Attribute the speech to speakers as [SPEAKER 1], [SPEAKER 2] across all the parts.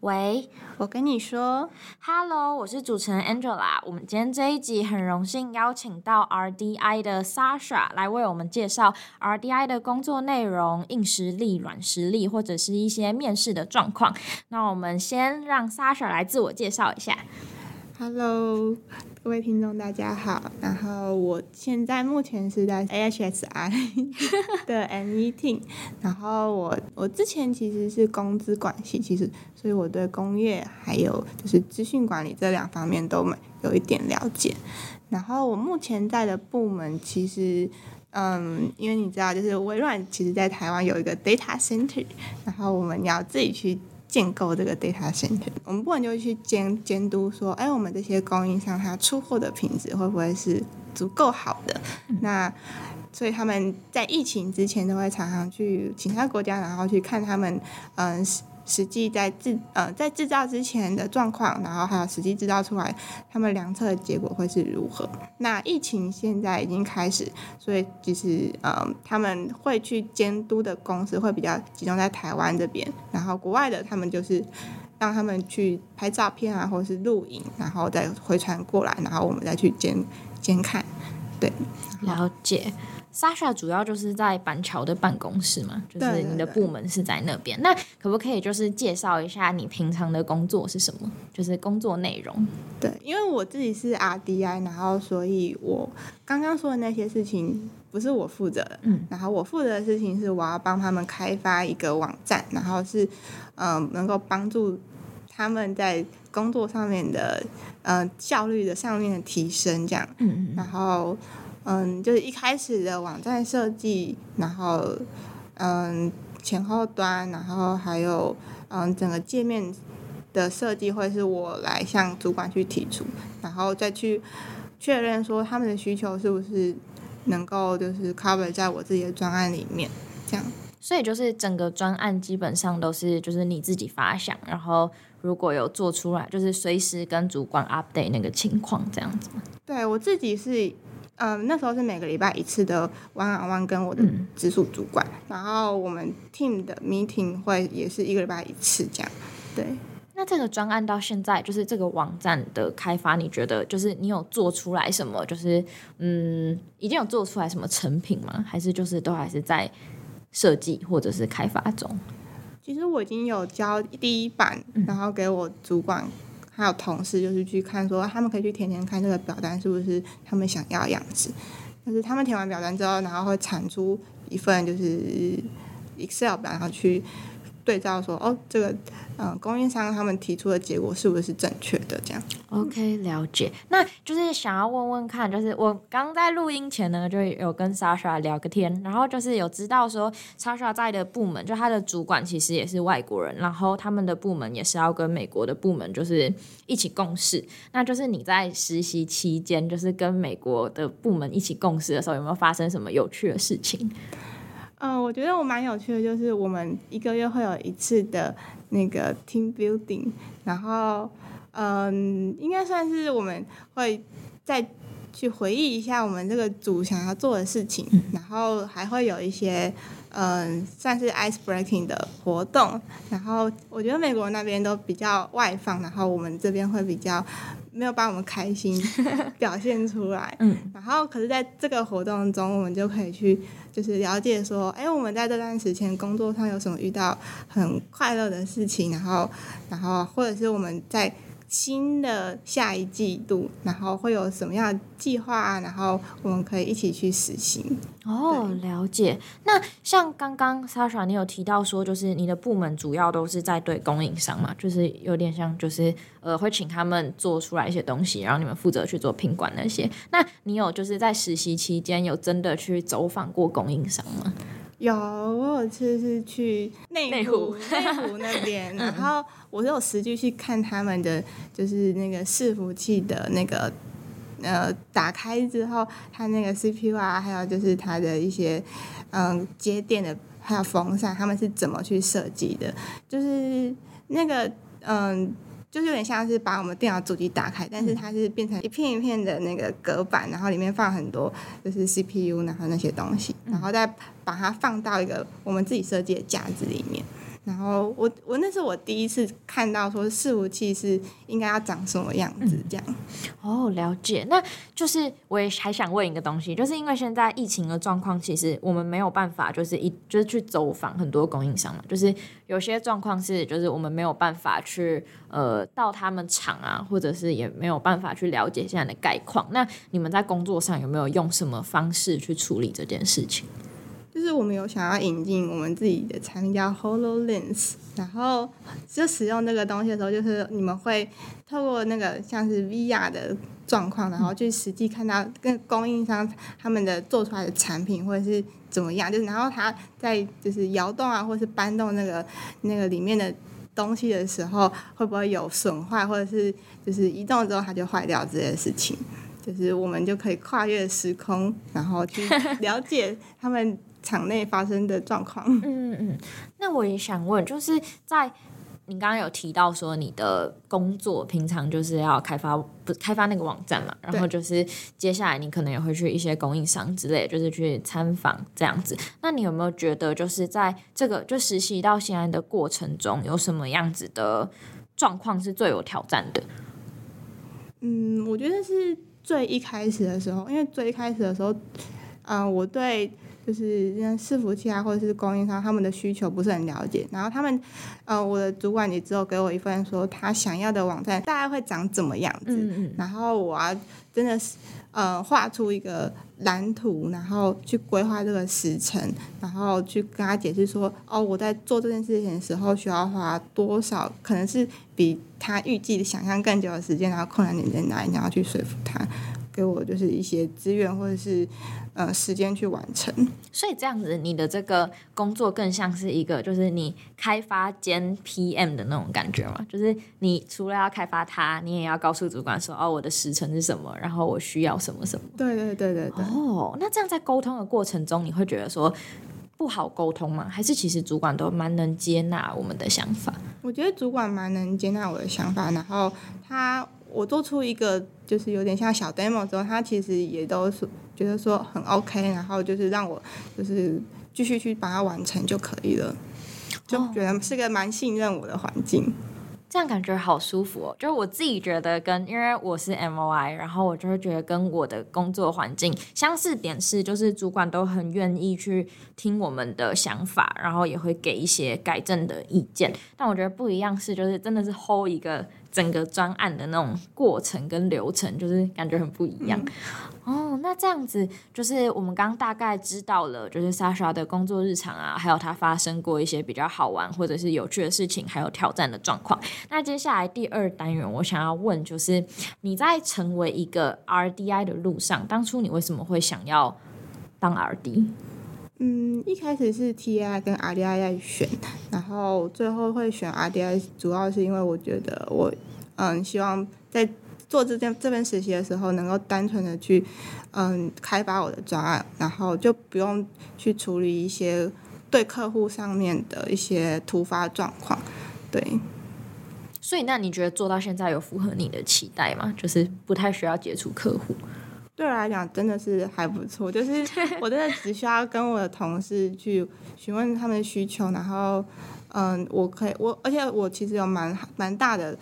[SPEAKER 1] 喂，
[SPEAKER 2] 我跟你说
[SPEAKER 1] ，Hello，我是主持人 Angela。我们今天这一集很荣幸邀请到 RDI 的 Sasha 来为我们介绍 RDI 的工作内容、硬实力、软实力，或者是一些面试的状况。那我们先让 Sasha 来自我介绍一下。
[SPEAKER 2] Hello，各位听众，大家好。然后我现在目前是在 AHSI 的 ME Team。然后我我之前其实是工资管系，其实所以我对工业还有就是资讯管理这两方面都没有一点了解。然后我目前在的部门其实，嗯，因为你知道，就是微软其实在台湾有一个 Data Center，然后我们要自己去。建构这个 data center，我们不能就去监监督说，哎，我们这些供应商他出货的品质会不会是足够好的？嗯、那所以他们在疫情之前都会常常去其他国家，然后去看他们，嗯。实际在制呃在制造之前的状况，然后还有实际制造出来，他们量测的结果会是如何？那疫情现在已经开始，所以其实呃他们会去监督的公司会比较集中在台湾这边，然后国外的他们就是让他们去拍照片啊，或者是录影，然后再回传过来，然后我们再去监监看，对，
[SPEAKER 1] 了解。Sasha 主要就是在板桥的办公室嘛，就是你的部门是在那边。那可不可以就是介绍一下你平常的工作是什么？就是工作内容。
[SPEAKER 2] 对，因为我自己是 RDI，然后所以我刚刚说的那些事情不是我负责的。嗯。然后我负责的事情是我要帮他们开发一个网站，然后是嗯、呃、能够帮助他们在工作上面的嗯、呃、效率的上面的提升这样。嗯嗯。然后。嗯，就是一开始的网站设计，然后嗯前后端，然后还有嗯整个界面的设计会是我来向主管去提出，然后再去确认说他们的需求是不是能够就是 cover 在我自己的专案里面，这样。
[SPEAKER 1] 所以就是整个专案基本上都是就是你自己发想，然后如果有做出来，就是随时跟主管 update 那个情况这样子。
[SPEAKER 2] 对，我自己是。嗯，那时候是每个礼拜一次的 one on one 跟我的直属主管，嗯，然后我们 team 的 meeting 会也是一个礼拜一次这样。对，
[SPEAKER 1] 那这个专案到现在就是这个网站的开发，你觉得就是你有做出来什么？就是嗯，已经有做出来什么成品吗？还是就是都还是在设计或者是开发中？
[SPEAKER 2] 其实我已经有交第一版，然后给我主管。还有同事就是去看，说他们可以去填填看这个表单是不是他们想要的样子。就是他们填完表单之后，然后会产出一份就是 Excel 表，然后去。对照说哦，这个嗯，供应商他们提出的结果是不是正确的？这样。
[SPEAKER 1] OK，了解。那就是想要问问看，就是我刚在录音前呢，就有跟 Sasha 聊个天，然后就是有知道说 Sasha 在的部门，就他的主管其实也是外国人，然后他们的部门也是要跟美国的部门就是一起共事。那就是你在实习期间，就是跟美国的部门一起共事的时候，有没有发生什么有趣的事情？
[SPEAKER 2] 我觉得我蛮有趣的，就是我们一个月会有一次的那个 team building，然后嗯，应该算是我们会再去回忆一下我们这个组想要做的事情，然后还会有一些嗯，算是 ice breaking 的活动。然后我觉得美国那边都比较外放，然后我们这边会比较没有把我们开心 表现出来。嗯，然后可是在这个活动中，我们就可以去。就是了解说，哎、欸，我们在这段时间工作上有什么遇到很快乐的事情，然后，然后或者是我们在新的下一季度，然后会有什么样的计划啊，然后我们可以一起去实行。
[SPEAKER 1] 哦，了解。那像刚刚 Sasha 你有提到说，就是你的部门主要都是在对供应商嘛，就是有点像，就是呃，会请他们做出来一些东西，然后你们负责去做品管那些。那你有就是在实习期间有真的去走访过供应商吗？
[SPEAKER 2] 有，我有次是去内湖，内湖那边，然后我有实际去看他们的，就是那个伺服器的那个。呃，打开之后，它那个 CPU 啊，还有就是它的一些嗯接电的，还有风扇，他们是怎么去设计的？就是那个嗯，就是有点像是把我们电脑主机打开，但是它是变成一片一片的那个隔板，然后里面放很多就是 CPU，然后那些东西，然后再把它放到一个我们自己设计的架子里面。然后我我那是我第一次看到说伺服器是应该要长什么样子这样。
[SPEAKER 1] 嗯、哦，了解。那就是我也还想问一个东西，就是因为现在疫情的状况，其实我们没有办法就是一就是去走访很多供应商嘛，就是有些状况是就是我们没有办法去呃到他们厂啊，或者是也没有办法去了解现在的概况。那你们在工作上有没有用什么方式去处理这件事情？
[SPEAKER 2] 就是我们有想要引进我们自己的产品叫 HoloLens，然后就使用这个东西的时候，就是你们会透过那个像是 VR 的状况，然后去实际看到跟供应商他们的做出来的产品或者是怎么样，就是然后它在就是摇动啊，或是搬动那个那个里面的东西的时候，会不会有损坏，或者是就是移动之后它就坏掉这些事情，就是我们就可以跨越时空，然后去了解他们。场内发生的状况。
[SPEAKER 1] 嗯嗯，那我也想问，就是在你刚刚有提到说你的工作平常就是要开发，不开发那个网站嘛，然后就是接下来你可能也会去一些供应商之类，就是去参访这样子。那你有没有觉得，就是在这个就实习到现在的过程中，有什么样子的状况是最有挑战的？
[SPEAKER 2] 嗯，我觉得是最一开始的时候，因为最一开始的时候，嗯、呃，我对。就是像伺服器啊，或者是供应商，他们的需求不是很了解。然后他们，呃，我的主管也只有给我一份说他想要的网站大概会长怎么样子。嗯嗯。然后我要真的是，呃，画出一个蓝图，然后去规划这个时程，然后去跟他解释说，哦，我在做这件事情的时候需要花多少，可能是比他预计的想象更久的时间，然后困难点在哪里，然后去说服他。给我就是一些资源或者是呃时间去完成，
[SPEAKER 1] 所以这样子你的这个工作更像是一个就是你开发兼 PM 的那种感觉嘛，就是你除了要开发它，你也要告诉主管说哦，我的时程是什么，然后我需要什么什么。
[SPEAKER 2] 对对对对对。
[SPEAKER 1] 哦，那这样在沟通的过程中，你会觉得说不好沟通吗？还是其实主管都蛮能接纳我们的想法？
[SPEAKER 2] 我觉得主管蛮能接纳我的想法，然后他。我做出一个就是有点像小 demo 之后，他其实也都是觉得说很 OK，然后就是让我就是继续去把它完成就可以了，就觉得是个蛮信任我的环境。
[SPEAKER 1] 这样感觉好舒服哦，就是我自己觉得跟因为我是 MOI，然后我就会觉得跟我的工作环境相似点是，就是主管都很愿意去听我们的想法，然后也会给一些改正的意见。但我觉得不一样是，就是真的是 hold 一个整个专案的那种过程跟流程，就是感觉很不一样。哦，那这样子就是我们刚刚大概知道了，就是 Sasha 的工作日常啊，还有他发生过一些比较好玩或者是有趣的事情，还有挑战的状况。那接下来第二单元，我想要问就是你在成为一个 RDI 的路上，当初你为什么会想要当 RD？
[SPEAKER 2] 嗯，一开始是 TI 跟 RDI 在选，然后最后会选 RDI，主要是因为我觉得我嗯希望在做这件这边实习的时候，能够单纯的去嗯开发我的专案，然后就不用去处理一些对客户上面的一些突发状况，对。
[SPEAKER 1] 所以那你觉得做到现在有符合你的期待吗？就是不太需要接触客户。
[SPEAKER 2] 对我来讲真的是还不错，就是 我真的只需要跟我的同事去询问他们的需求，然后嗯，我可以我而且我其实有蛮蛮大的，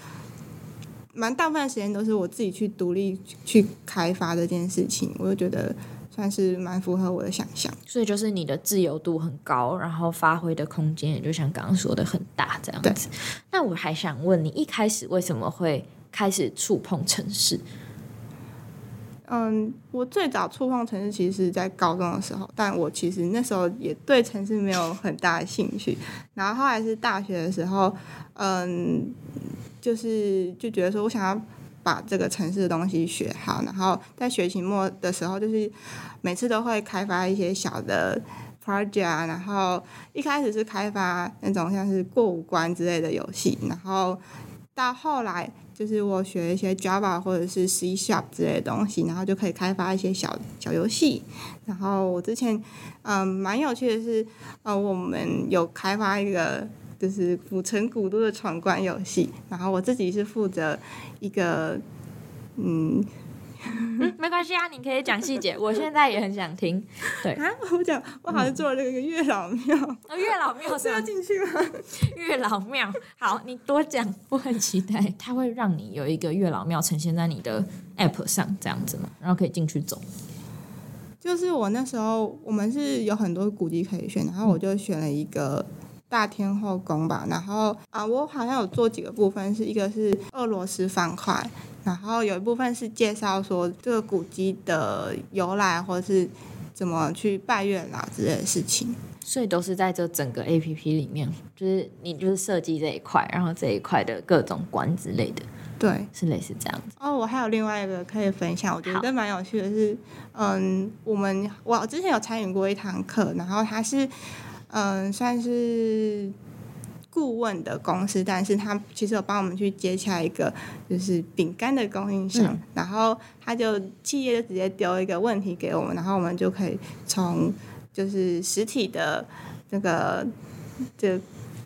[SPEAKER 2] 蛮大部分的时间都是我自己去独立去开发这件事情，我就觉得算是蛮符合我的想象。
[SPEAKER 1] 所以就是你的自由度很高，然后发挥的空间也就像刚刚说的很大这样子。那我还想问你，一开始为什么会开始触碰程式？
[SPEAKER 2] 嗯，我最早触碰城市其实是在高中的时候，但我其实那时候也对城市没有很大的兴趣。然后后来是大学的时候，嗯，就是就觉得说我想要把这个城市的东西学好，然后在学期末的时候，就是每次都会开发一些小的 project，然后一开始是开发那种像是过五关之类的游戏，然后到后来。就是我学一些 Java 或者是 C Sharp 之类的东西，然后就可以开发一些小小游戏。然后我之前嗯蛮有趣的是，呃我们有开发一个就是古城古都的闯关游戏，然后我自己是负责一个嗯
[SPEAKER 1] 嗯，没关系啊，你可以讲细节，我现在也很想听。对
[SPEAKER 2] 啊，我讲，我好像做了那个月老庙。
[SPEAKER 1] 哦，月老庙 是要进去吗？月老庙，好，你多讲，我很期待。它会让你有一个月老庙呈现在你的 app 上，这样子嘛，然后可以进去走。
[SPEAKER 2] 就是我那时候，我们是有很多古迹可以选，然后我就选了一个大天后宫吧。然后啊，我好像有做几个部分，是一个是俄罗斯方块，然后有一部分是介绍说这个古迹的由来，或是怎么去拜月老之类的事情。
[SPEAKER 1] 所以都是在这整个 APP 里面，就是你就是设计这一块，然后这一块的各种关之类的。
[SPEAKER 2] 对，
[SPEAKER 1] 是类似这样子。
[SPEAKER 2] 哦，我还有另外一个可以分享，我觉得蛮有趣的是，嗯，我们我之前有参与过一堂课，然后它是嗯算是顾问的公司，但是他其实有帮我们去接洽一个就是饼干的供应商，嗯、然后他就企业就直接丢一个问题给我们，然后我们就可以从就是实体的这个就。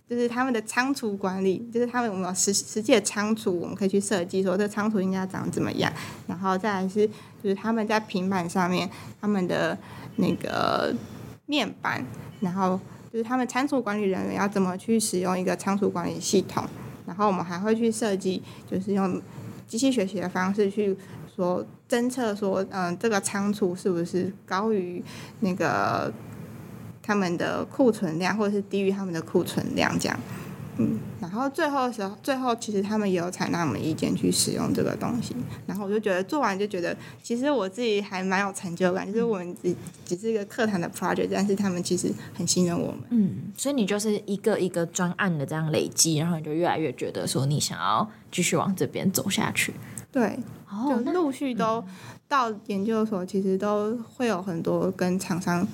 [SPEAKER 2] 就是他们的仓储管理，就是他们有没有实实际的仓储，我们可以去设计说这仓储应该长怎么样，然后再来是就是他们在平板上面他们的那个面板，然后就是他们仓储管理人员要怎么去使用一个仓储管理系统，然后我们还会去设计，就是用机器学习的方式去说侦测说，嗯，这个仓储是不是高于那个。他们的库存量，或者是低于他们的库存量，这样，嗯，然后最后的时候，最后其实他们也有采纳我们意见去使用这个东西，然后我就觉得做完就觉得，其实我自己还蛮有成就感，就是我们只只是一个课堂的 project，但是他们其实很信任我们，
[SPEAKER 1] 嗯，所以你就是一个一个专案的这样累积，然后你就越来越觉得说你想要继续往这边走下去，
[SPEAKER 2] 对，就陆续都到研究所，其实都会有很多跟厂商。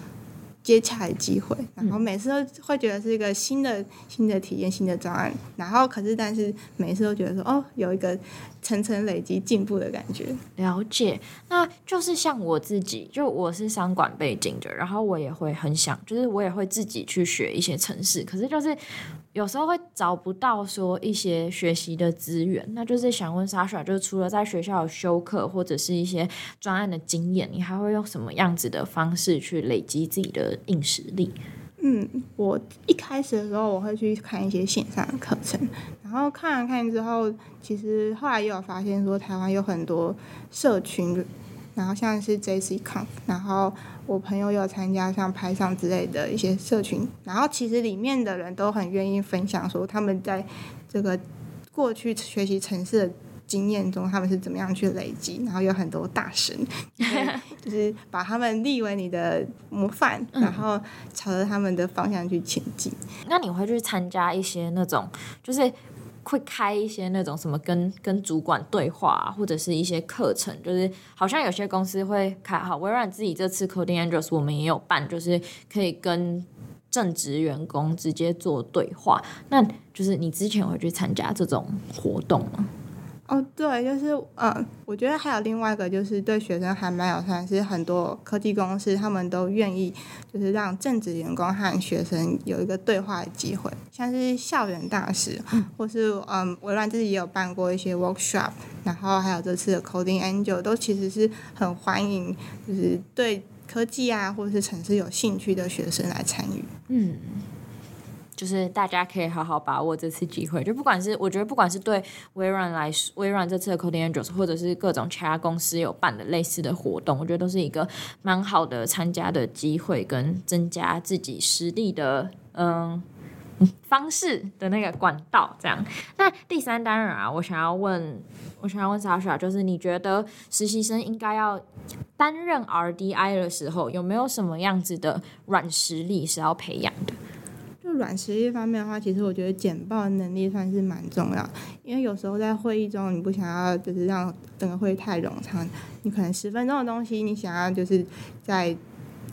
[SPEAKER 2] 接洽的机会，然后每次都会觉得是一个新的新的体验、新的专案，然后可是但是每次都觉得说哦，有一个层层累积进步的感觉。
[SPEAKER 1] 了解，那就是像我自己，就我是商管背景的，然后我也会很想，就是我也会自己去学一些城市，可是就是。有时候会找不到说一些学习的资源，那就是想问 Sasha，就是除了在学校有修课或者是一些专案的经验，你还会用什么样子的方式去累积自己的硬实力？
[SPEAKER 2] 嗯，我一开始的时候我会去看一些线上的课程，然后看了看之后，其实后来也有发现说台湾有很多社群。然后像是 JCConf，然后我朋友有参加像拍上之类的一些社群，然后其实里面的人都很愿意分享说他们在这个过去学习城市的经验中，他们是怎么样去累积，然后有很多大神，就是把他们立为你的模范，然后朝着他们的方向去前进。
[SPEAKER 1] 那你会去参加一些那种就是？会开一些那种什么跟跟主管对话啊，或者是一些课程，就是好像有些公司会开。好，微软自己这次 Coding Angels 我们也有办，就是可以跟正职员工直接做对话。那就是你之前会去参加这种活动吗？
[SPEAKER 2] 哦，对，就是嗯，我觉得还有另外一个，就是对学生还蛮友善，是很多科技公司他们都愿意，就是让正职员工和学生有一个对话的机会，像是校园大使，或是嗯，微软自己也有办过一些 workshop，然后还有这次的 Coding Angel 都其实是很欢迎，就是对科技啊或者是城市有兴趣的学生来参与，嗯。
[SPEAKER 1] 就是大家可以好好把握这次机会，就不管是我觉得，不管是对微软来说，微软这次的 Coding Angels，或者是各种其他公司有办的类似的活动，我觉得都是一个蛮好的参加的机会，跟增加自己实力的嗯方式的那个管道。这样，那第三单元啊，我想要问，我想要问小小就是你觉得实习生应该要担任 RDI 的时候，有没有什么样子的软实力是要培养？
[SPEAKER 2] 软实力方面的话，其实我觉得简报能力算是蛮重要，因为有时候在会议中，你不想要就是让整个会议太冗长，你可能十分钟的东西，你想要就是在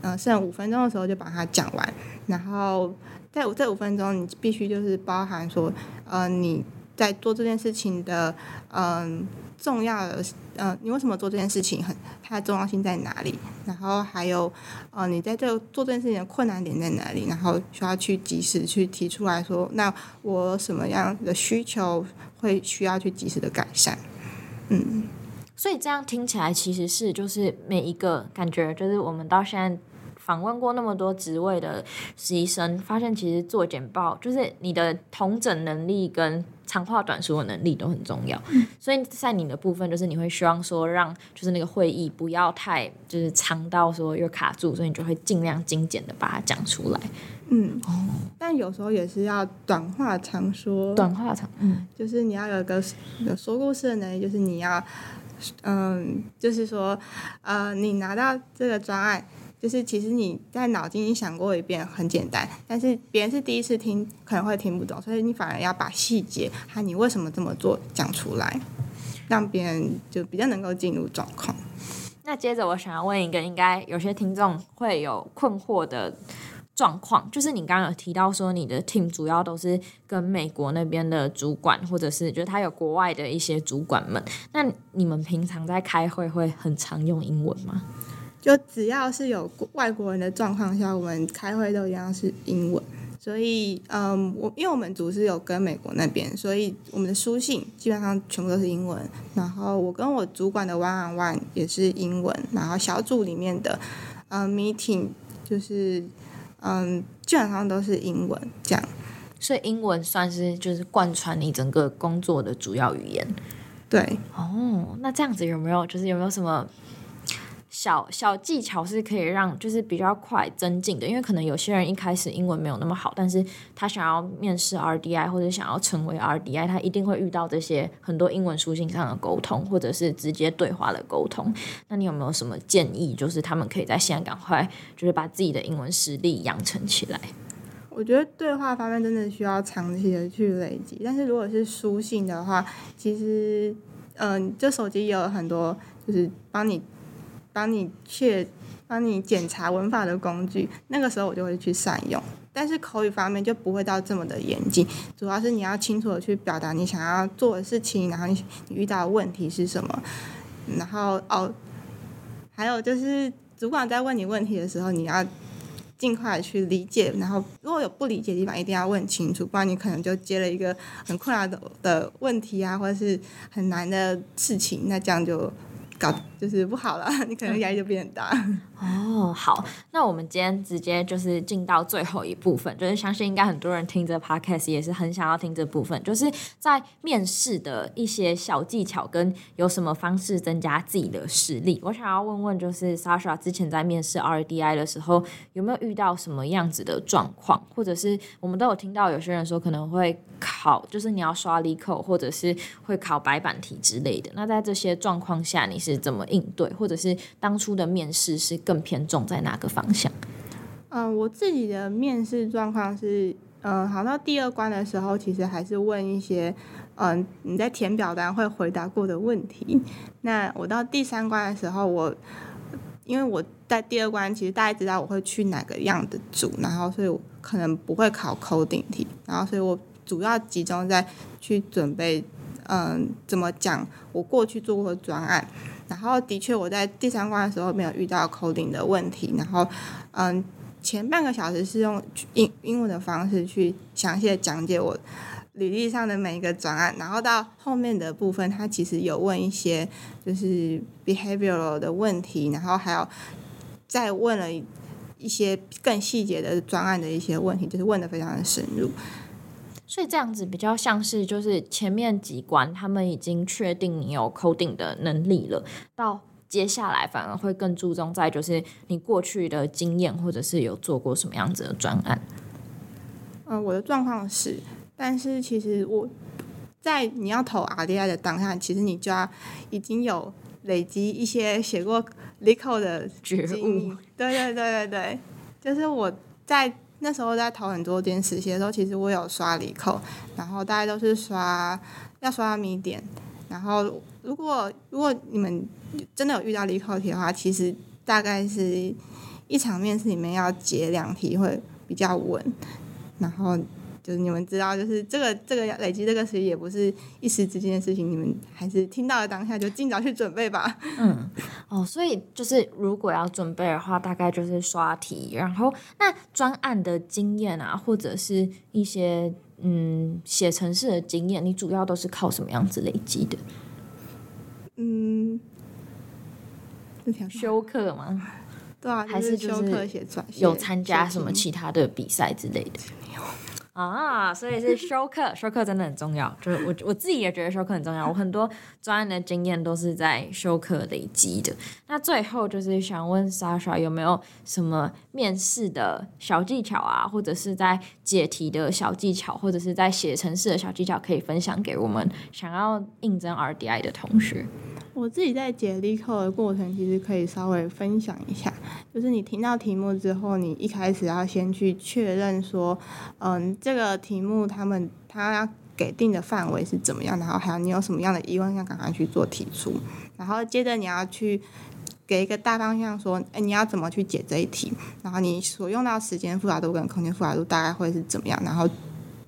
[SPEAKER 2] 呃剩五分钟的时候就把它讲完，然后在这五分钟，你必须就是包含说，呃你在做这件事情的嗯。重要的，呃，你为什么做这件事情很？它的重要性在哪里？然后还有，呃，你在这做这件事情的困难点在哪里？然后需要去及时去提出来说，那我什么样的需求会需要去及时的改善？嗯。
[SPEAKER 1] 所以这样听起来其实是就是每一个感觉，就是我们到现在。访问过那么多职位的实习生，发现其实做简报就是你的统整能力跟长话短说的能力都很重要。嗯、所以在你的部分，就是你会希望说让就是那个会议不要太就是长到说又卡住，所以你就会尽量精简的把它讲出来。
[SPEAKER 2] 嗯，哦，但有时候也是要短话长说。
[SPEAKER 1] 短话长，嗯，
[SPEAKER 2] 就是你要有个有说故事的能力，就是你要，嗯，就是说，呃，你拿到这个专案。就是其实你在脑筋里想过一遍很简单，但是别人是第一次听，可能会听不懂，所以你反而要把细节和你为什么这么做讲出来，让别人就比较能够进入状况。
[SPEAKER 1] 那接着我想要问一个，应该有些听众会有困惑的状况，就是你刚刚有提到说你的 team 主要都是跟美国那边的主管，或者是就是他有国外的一些主管们，那你们平常在开会会很常用英文吗？
[SPEAKER 2] 就只要是有外国人的状况下，我们开会都一样是英文。所以，嗯，我因为我们组是有跟美国那边，所以我们的书信基本上全部都是英文。然后我跟我主管的 one on one 也是英文。然后小组里面的，嗯，meeting 就是，嗯，基本上都是英文这样。
[SPEAKER 1] 所以英文算是就是贯穿你整个工作的主要语言。
[SPEAKER 2] 对。
[SPEAKER 1] 哦，那这样子有没有就是有没有什么？小小技巧是可以让就是比较快增进的，因为可能有些人一开始英文没有那么好，但是他想要面试 RDI 或者想要成为 RDI，他一定会遇到这些很多英文书信上的沟通，或者是直接对话的沟通。那你有没有什么建议，就是他们可以在现在赶快就是把自己的英文实力养成起来？
[SPEAKER 2] 我觉得对话方面真的需要长期的去累积，但是如果是书信的话，其实嗯，这手机也有很多就是帮你。帮你去帮你检查文法的工具，那个时候我就会去善用。但是口语方面就不会到这么的严谨，主要是你要清楚的去表达你想要做的事情，然后你你遇到的问题是什么。然后哦，还有就是主管在问你问题的时候，你要尽快去理解。然后如果有不理解的地方，一定要问清楚，不然你可能就接了一个很困难的的问题啊，或者是很难的事情，那这样就。搞就是不好了，你可能压力就变很大。
[SPEAKER 1] 哦，好，那我们今天直接就是进到最后一部分，就是相信应该很多人听这 podcast 也是很想要听这部分，就是在面试的一些小技巧跟有什么方式增加自己的实力。我想要问问，就是 Sasha 之前在面试 RDI 的时候，有没有遇到什么样子的状况，或者是我们都有听到有些人说可能会考，就是你要刷 LeetCode，或者是会考白板题之类的。那在这些状况下，你是怎么应对，或者是当初的面试是更偏重在哪个方向？
[SPEAKER 2] 嗯、我自己的面试状况是，嗯、好到第二关的时候，其实还是问一些，嗯、你在填表单会回答过的问题。那我到第三关的时候，我因为我在第二关，其实大家知道我会去哪个样的组，然后所以我可能不会考 coding 题，然后所以我主要集中在去准备，嗯、怎么讲我过去做过的专案。然后的确，我在第三关的时候没有遇到 coding 的问题。然后，嗯，前半个小时是用英英文的方式去详细的讲解我履历上的每一个专案。然后到后面的部分，他其实有问一些就是 behavioral 的问题，然后还有再问了一些更细节的专案的一些问题，就是问的非常的深入。
[SPEAKER 1] 所以这样子比较像是，就是前面几关他们已经确定你有 coding 的能力了，到接下来反而会更注重在就是你过去的经验，或者是有做过什么样子的专案。
[SPEAKER 2] 嗯，我的状况是，但是其实我在你要投 RDI 的当下，其实你就要已经有累积一些写过 LeetCode 的
[SPEAKER 1] 觉悟。
[SPEAKER 2] 对对对对对，就是我在。那时候在投很多间实习的时候，其实我有刷理扣然后大家都是刷要刷米点，然后如果如果你们真的有遇到理扣题的话，其实大概是一场面试里面要解两题会比较稳，然后。就是你们知道，就是这个这个累积这个实习也不是一时之间的事情，你们还是听到了当下就尽早去准备吧。
[SPEAKER 1] 嗯，哦，所以就是如果要准备的话，大概就是刷题，然后那专案的经验啊，或者是一些嗯写程式的经验，你主要都是靠什么样子累积的？
[SPEAKER 2] 嗯，
[SPEAKER 1] 修课吗？
[SPEAKER 2] 对啊，
[SPEAKER 1] 还是
[SPEAKER 2] 修课写出来，
[SPEAKER 1] 有参加什么其他的比赛之类的？啊，所以是修课，修课真的很重要。就是我我自己也觉得修课很重要。我很多专业的经验都是在修课累积的。那最后就是想问 Sasha 有没有什么面试的小技巧啊，或者是在解题的小技巧，或者是在写程式的小技巧，可以分享给我们想要应征 RDI 的同学？
[SPEAKER 2] 我自己在解 LeetCode 的过程，其实可以稍微分享一下。就是你听到题目之后，你一开始要先去确认说，嗯，这个题目他们他要给定的范围是怎么样，然后还有你有什么样的疑问要赶快去做提出。然后接着你要去给一个大方向，说，哎，你要怎么去解这一题？然后你所用到时间复杂度跟空间复杂度大概会是怎么样？然后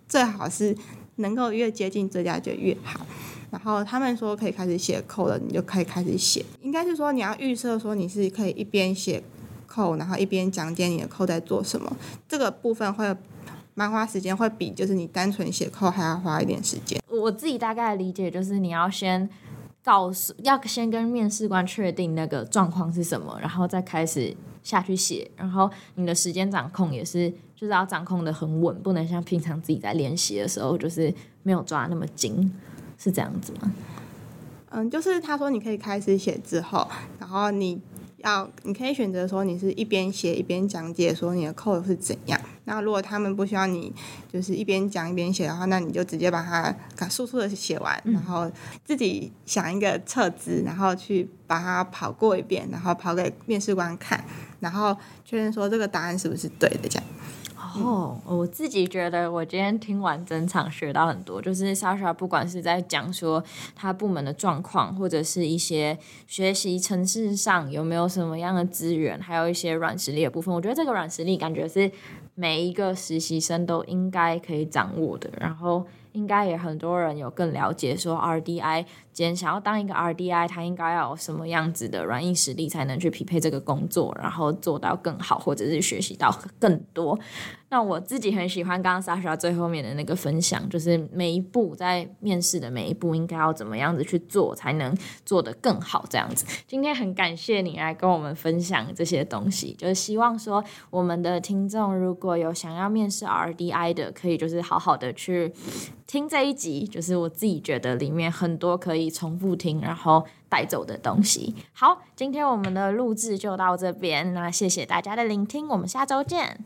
[SPEAKER 2] 最好是能够越接近这家就越好。然后他们说可以开始写扣了，你就可以开始写。应该是说你要预设说你是可以一边写扣然后一边讲解你的扣在做什么。这个部分会蛮花时间，会比就是你单纯写扣还要花一点时间。
[SPEAKER 1] 我自己大概理解就是你要先告诉，要先跟面试官确定那个状况是什么，然后再开始下去写。然后你的时间掌控也是，就是要掌控得很稳，不能像平常自己在练习的时候就是没有抓那么紧。是这样子吗？
[SPEAKER 2] 嗯，就是他说你可以开始写之后，然后你要你可以选择说你是一边写一边讲解说你的 code 是怎样。那如果他们不需要你就是一边讲一边写的话，那你就直接把它速速的写完，然后自己想一个测资，然后去把它跑过一遍，然后跑给面试官看，然后确认说这个答案是不是对的这样。
[SPEAKER 1] 哦，我自己觉得我今天听完整场学到很多，就是 Sasha 不管是在讲说他部门的状况，或者是一些学习城市上有没有什么样的资源，还有一些软实力的部分，我觉得这个软实力感觉是每一个实习生都应该可以掌握的，然后应该也很多人有更了解说 RDI。今天想要当一个 RDI，他应该要有什么样子的软硬实力才能去匹配这个工作，然后做到更好，或者是学习到更多。那我自己很喜欢刚刚 Sasha 最后面的那个分享，就是每一步在面试的每一步应该要怎么样子去做，才能做得更好这样子。今天很感谢你来跟我们分享这些东西，就是希望说我们的听众如果有想要面试 RDI 的，可以就是好好的去听这一集，就是我自己觉得里面很多可以。重复听，然后带走的东西。好，今天我们的录制就到这边，那谢谢大家的聆听，我们下周见。